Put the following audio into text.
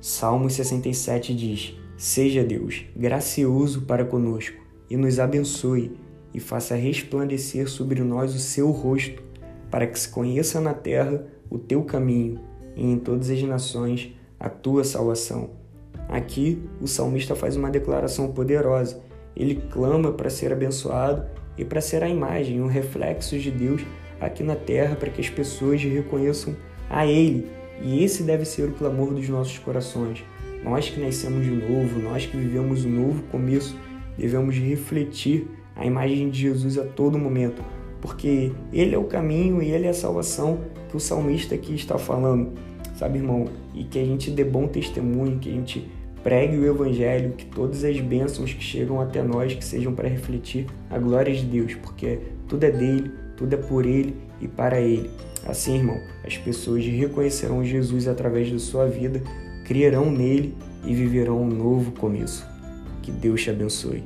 Salmo 67 diz: Seja Deus gracioso para conosco e nos abençoe e faça resplandecer sobre nós o seu rosto, para que se conheça na terra o teu caminho e em todas as nações a tua salvação. Aqui o salmista faz uma declaração poderosa. Ele clama para ser abençoado e para ser a imagem, um reflexo de Deus aqui na terra, para que as pessoas reconheçam a Ele e esse deve ser o clamor dos nossos corações. Nós que nascemos de novo, nós que vivemos um novo começo, devemos refletir a imagem de Jesus a todo momento, porque Ele é o caminho e Ele é a salvação que o salmista aqui está falando, sabe, irmão? E que a gente dê bom testemunho, que a gente pregue o Evangelho, que todas as bênçãos que chegam até nós que sejam para refletir a glória de Deus, porque tudo é dele, tudo é por ele e para ele. Assim, irmão, as pessoas reconhecerão Jesus através da sua vida, crerão nele e viverão um novo começo. Que Deus te abençoe.